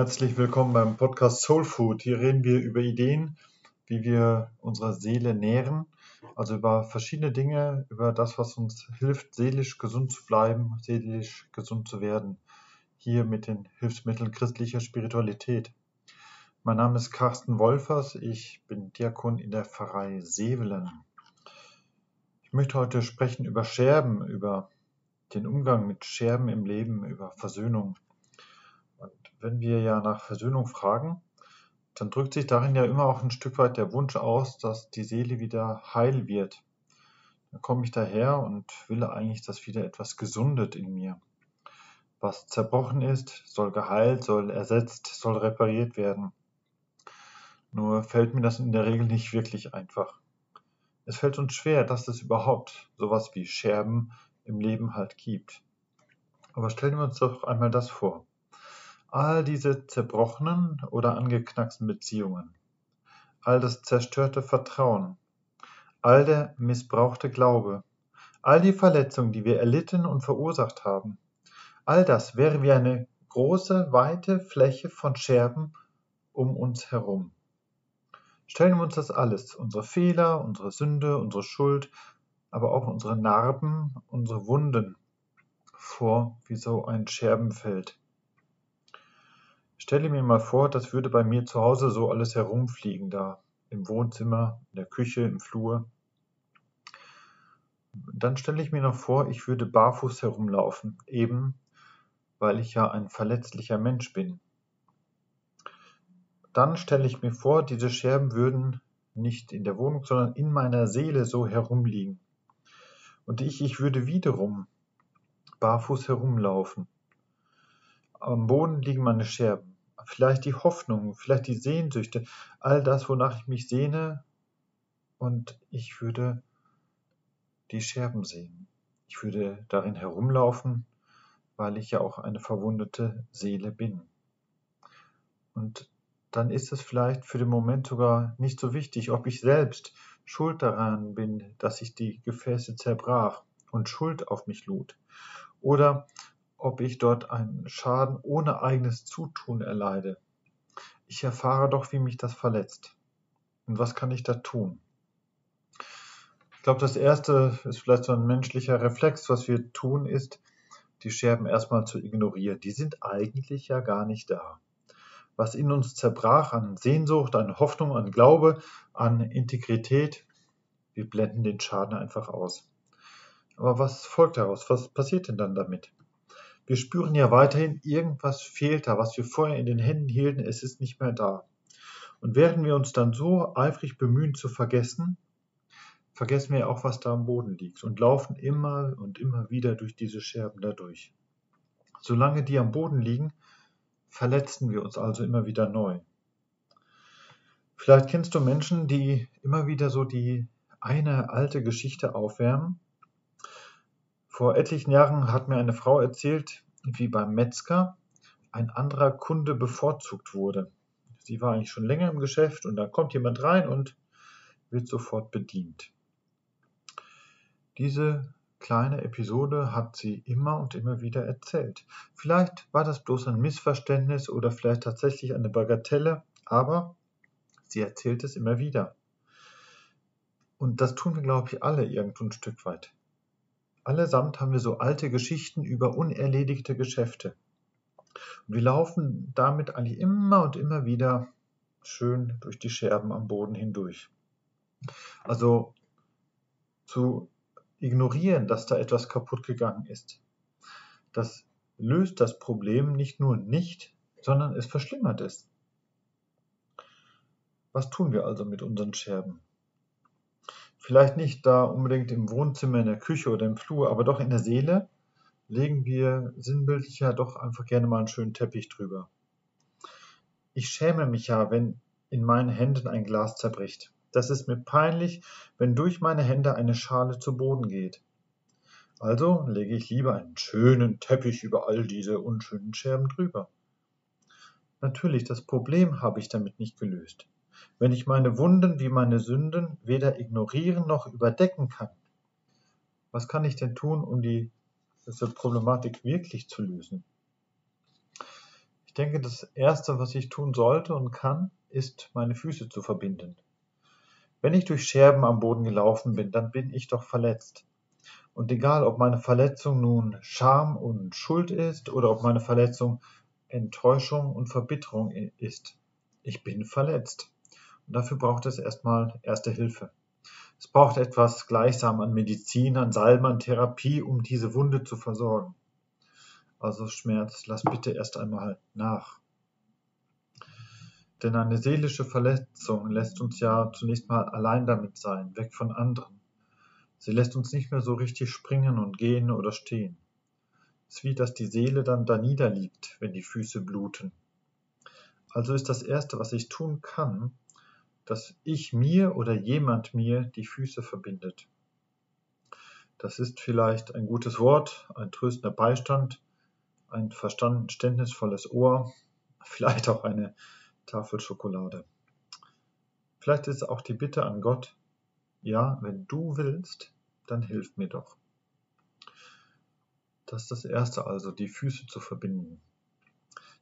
Herzlich willkommen beim Podcast Soul Food. Hier reden wir über Ideen, wie wir unsere Seele nähren, also über verschiedene Dinge, über das, was uns hilft, seelisch gesund zu bleiben, seelisch gesund zu werden. Hier mit den Hilfsmitteln christlicher Spiritualität. Mein Name ist Carsten Wolfers, ich bin Diakon in der Pfarrei Sevelen. Ich möchte heute sprechen über Scherben, über den Umgang mit Scherben im Leben, über Versöhnung. Und wenn wir ja nach Versöhnung fragen, dann drückt sich darin ja immer auch ein Stück weit der Wunsch aus, dass die Seele wieder heil wird. Dann komme ich daher und will eigentlich, dass wieder etwas gesundet in mir. Was zerbrochen ist, soll geheilt, soll ersetzt, soll repariert werden. Nur fällt mir das in der Regel nicht wirklich einfach. Es fällt uns schwer, dass es überhaupt sowas wie Scherben im Leben halt gibt. Aber stellen wir uns doch einmal das vor. All diese zerbrochenen oder angeknacksten Beziehungen, all das zerstörte Vertrauen, all der missbrauchte Glaube, all die Verletzungen, die wir erlitten und verursacht haben, all das wäre wie eine große, weite Fläche von Scherben um uns herum. Stellen wir uns das alles, unsere Fehler, unsere Sünde, unsere Schuld, aber auch unsere Narben, unsere Wunden vor wie so ein Scherbenfeld. Stelle mir mal vor, das würde bei mir zu Hause so alles herumfliegen, da im Wohnzimmer, in der Küche, im Flur. Dann stelle ich mir noch vor, ich würde barfuß herumlaufen, eben weil ich ja ein verletzlicher Mensch bin. Dann stelle ich mir vor, diese Scherben würden nicht in der Wohnung, sondern in meiner Seele so herumliegen. Und ich, ich würde wiederum barfuß herumlaufen. Am Boden liegen meine Scherben. Vielleicht die Hoffnung, vielleicht die Sehnsüchte, all das, wonach ich mich sehne. Und ich würde die Scherben sehen. Ich würde darin herumlaufen, weil ich ja auch eine verwundete Seele bin. Und dann ist es vielleicht für den Moment sogar nicht so wichtig, ob ich selbst schuld daran bin, dass ich die Gefäße zerbrach und Schuld auf mich lud. Oder ob ich dort einen Schaden ohne eigenes Zutun erleide. Ich erfahre doch, wie mich das verletzt. Und was kann ich da tun? Ich glaube, das Erste ist vielleicht so ein menschlicher Reflex. Was wir tun, ist, die Scherben erstmal zu ignorieren. Die sind eigentlich ja gar nicht da was in uns zerbrach an Sehnsucht, an Hoffnung, an Glaube, an Integrität. Wir blenden den Schaden einfach aus. Aber was folgt daraus? Was passiert denn dann damit? Wir spüren ja weiterhin, irgendwas fehlt da, was wir vorher in den Händen hielten, es ist nicht mehr da. Und während wir uns dann so eifrig bemühen zu vergessen, vergessen wir auch, was da am Boden liegt und laufen immer und immer wieder durch diese Scherben dadurch. Solange die am Boden liegen, verletzen wir uns also immer wieder neu. Vielleicht kennst du Menschen, die immer wieder so die eine alte Geschichte aufwärmen. Vor etlichen Jahren hat mir eine Frau erzählt, wie beim Metzger ein anderer Kunde bevorzugt wurde. Sie war eigentlich schon länger im Geschäft und da kommt jemand rein und wird sofort bedient. Diese kleine Episode hat sie immer und immer wieder erzählt. Vielleicht war das bloß ein Missverständnis oder vielleicht tatsächlich eine Bagatelle, aber sie erzählt es immer wieder. Und das tun wir, glaube ich, alle irgendwo ein Stück weit. Allesamt haben wir so alte Geschichten über unerledigte Geschäfte. Und wir laufen damit eigentlich immer und immer wieder schön durch die Scherben am Boden hindurch. Also zu ignorieren, dass da etwas kaputt gegangen ist. Das löst das Problem nicht nur nicht, sondern es verschlimmert es. Was tun wir also mit unseren Scherben? Vielleicht nicht da unbedingt im Wohnzimmer, in der Küche oder im Flur, aber doch in der Seele legen wir sinnbildlich ja doch einfach gerne mal einen schönen Teppich drüber. Ich schäme mich ja, wenn in meinen Händen ein Glas zerbricht. Das ist mir peinlich, wenn durch meine Hände eine Schale zu Boden geht. Also lege ich lieber einen schönen Teppich über all diese unschönen Scherben drüber. Natürlich, das Problem habe ich damit nicht gelöst. Wenn ich meine Wunden wie meine Sünden weder ignorieren noch überdecken kann, was kann ich denn tun, um die, diese Problematik wirklich zu lösen? Ich denke, das Erste, was ich tun sollte und kann, ist, meine Füße zu verbinden. Wenn ich durch Scherben am Boden gelaufen bin, dann bin ich doch verletzt. Und egal, ob meine Verletzung nun Scham und Schuld ist oder ob meine Verletzung Enttäuschung und Verbitterung ist, ich bin verletzt. Und dafür braucht es erstmal Erste Hilfe. Es braucht etwas gleichsam an Medizin, an Salben, an Therapie, um diese Wunde zu versorgen. Also Schmerz, lass bitte erst einmal nach. Denn eine seelische Verletzung lässt uns ja zunächst mal allein damit sein, weg von anderen. Sie lässt uns nicht mehr so richtig springen und gehen oder stehen. Es ist wie, dass die Seele dann da niederliegt, wenn die Füße bluten. Also ist das Erste, was ich tun kann, dass ich mir oder jemand mir die Füße verbindet. Das ist vielleicht ein gutes Wort, ein tröstender Beistand, ein verständnisvolles Ohr, vielleicht auch eine Tafel Schokolade. Vielleicht ist auch die Bitte an Gott, ja, wenn du willst, dann hilf mir doch. Das ist das Erste also, die Füße zu verbinden.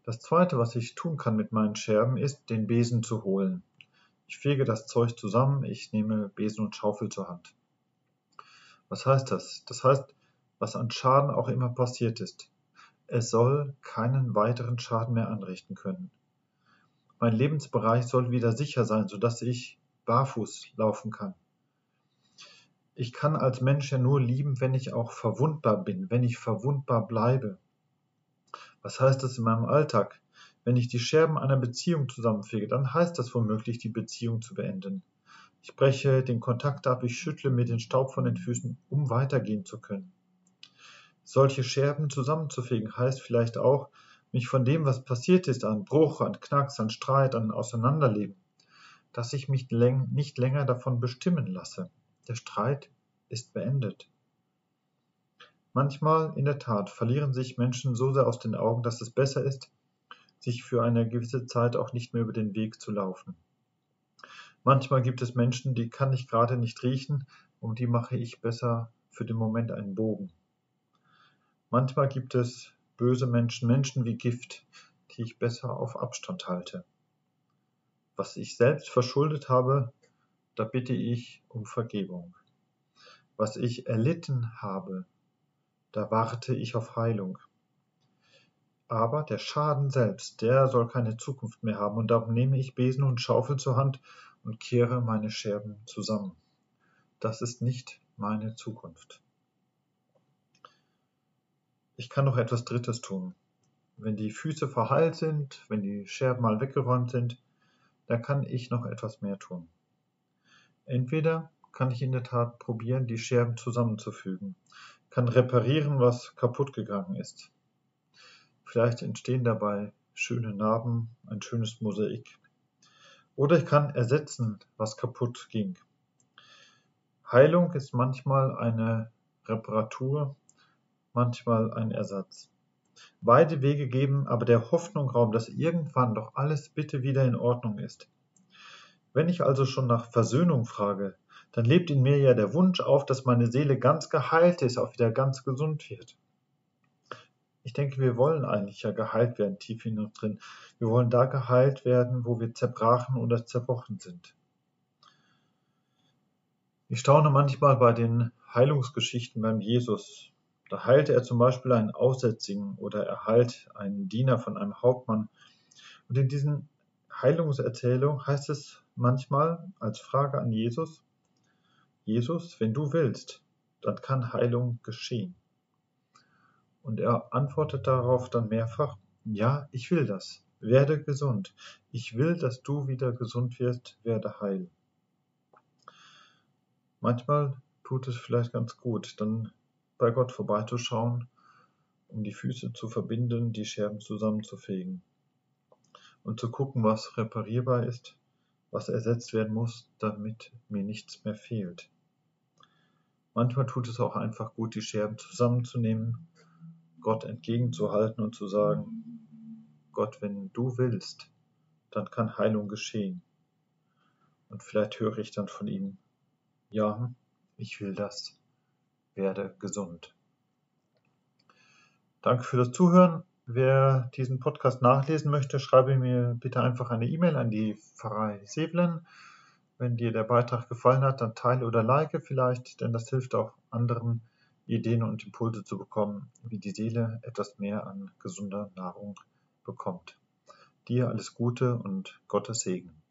Das Zweite, was ich tun kann mit meinen Scherben, ist, den Besen zu holen. Ich fege das Zeug zusammen, ich nehme Besen und Schaufel zur Hand. Was heißt das? Das heißt, was an Schaden auch immer passiert ist. Es soll keinen weiteren Schaden mehr anrichten können. Mein Lebensbereich soll wieder sicher sein, sodass ich barfuß laufen kann. Ich kann als Mensch ja nur lieben, wenn ich auch verwundbar bin, wenn ich verwundbar bleibe. Was heißt das in meinem Alltag? Wenn ich die Scherben einer Beziehung zusammenfege, dann heißt das womöglich, die Beziehung zu beenden. Ich breche den Kontakt ab, ich schüttle mir den Staub von den Füßen, um weitergehen zu können. Solche Scherben zusammenzufegen heißt vielleicht auch, mich von dem, was passiert ist, an Bruch, an Knacks, an Streit, an Auseinanderleben, dass ich mich nicht länger davon bestimmen lasse. Der Streit ist beendet. Manchmal, in der Tat, verlieren sich Menschen so sehr aus den Augen, dass es besser ist, sich für eine gewisse Zeit auch nicht mehr über den Weg zu laufen. Manchmal gibt es Menschen, die kann ich gerade nicht riechen, um die mache ich besser für den Moment einen Bogen. Manchmal gibt es böse Menschen, Menschen wie Gift, die ich besser auf Abstand halte. Was ich selbst verschuldet habe, da bitte ich um Vergebung. Was ich erlitten habe, da warte ich auf Heilung. Aber der Schaden selbst, der soll keine Zukunft mehr haben, und darum nehme ich Besen und Schaufel zur Hand und kehre meine Scherben zusammen. Das ist nicht meine Zukunft. Ich kann noch etwas Drittes tun. Wenn die Füße verheilt sind, wenn die Scherben mal weggeräumt sind, dann kann ich noch etwas mehr tun. Entweder kann ich in der Tat probieren, die Scherben zusammenzufügen, kann reparieren, was kaputt gegangen ist. Vielleicht entstehen dabei schöne Narben, ein schönes Mosaik. Oder ich kann ersetzen, was kaputt ging. Heilung ist manchmal eine Reparatur manchmal ein Ersatz. Beide Wege geben aber der Hoffnung Raum, dass irgendwann doch alles bitte wieder in Ordnung ist. Wenn ich also schon nach Versöhnung frage, dann lebt in mir ja der Wunsch auf, dass meine Seele ganz geheilt ist, auch wieder ganz gesund wird. Ich denke, wir wollen eigentlich ja geheilt werden, tief in uns drin. Wir wollen da geheilt werden, wo wir zerbrachen oder zerbrochen sind. Ich staune manchmal bei den Heilungsgeschichten beim Jesus, da heilte er zum Beispiel einen Aussätzigen oder er heilt einen Diener von einem Hauptmann. Und in diesen Heilungserzählungen heißt es manchmal als Frage an Jesus, Jesus, wenn du willst, dann kann Heilung geschehen. Und er antwortet darauf dann mehrfach, ja, ich will das, werde gesund. Ich will, dass du wieder gesund wirst, werde heil. Manchmal tut es vielleicht ganz gut, dann bei Gott vorbeizuschauen, um die Füße zu verbinden, die Scherben zusammenzufegen und zu gucken, was reparierbar ist, was ersetzt werden muss, damit mir nichts mehr fehlt. Manchmal tut es auch einfach gut, die Scherben zusammenzunehmen, Gott entgegenzuhalten und zu sagen, Gott, wenn du willst, dann kann Heilung geschehen. Und vielleicht höre ich dann von ihm, ja, ich will das werde gesund. Danke für das Zuhören. Wer diesen Podcast nachlesen möchte, schreibe mir bitte einfach eine E-Mail an die Pfarrei Sevlen. Wenn dir der Beitrag gefallen hat, dann teile oder like vielleicht, denn das hilft auch anderen Ideen und Impulse zu bekommen, wie die Seele etwas mehr an gesunder Nahrung bekommt. Dir alles Gute und Gottes Segen.